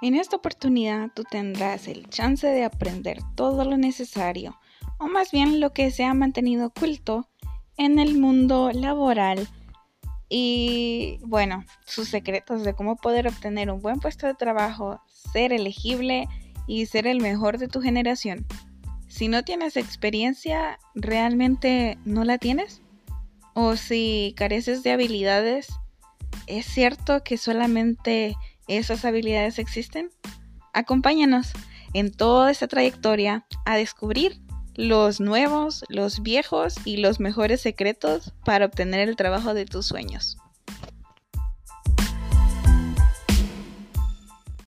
En esta oportunidad tú tendrás el chance de aprender todo lo necesario, o más bien lo que se ha mantenido oculto en el mundo laboral y bueno, sus secretos de cómo poder obtener un buen puesto de trabajo, ser elegible y ser el mejor de tu generación. Si no tienes experiencia, ¿realmente no la tienes? O si careces de habilidades, ¿es cierto que solamente esas habilidades existen? Acompáñanos en toda esta trayectoria a descubrir los nuevos, los viejos y los mejores secretos para obtener el trabajo de tus sueños.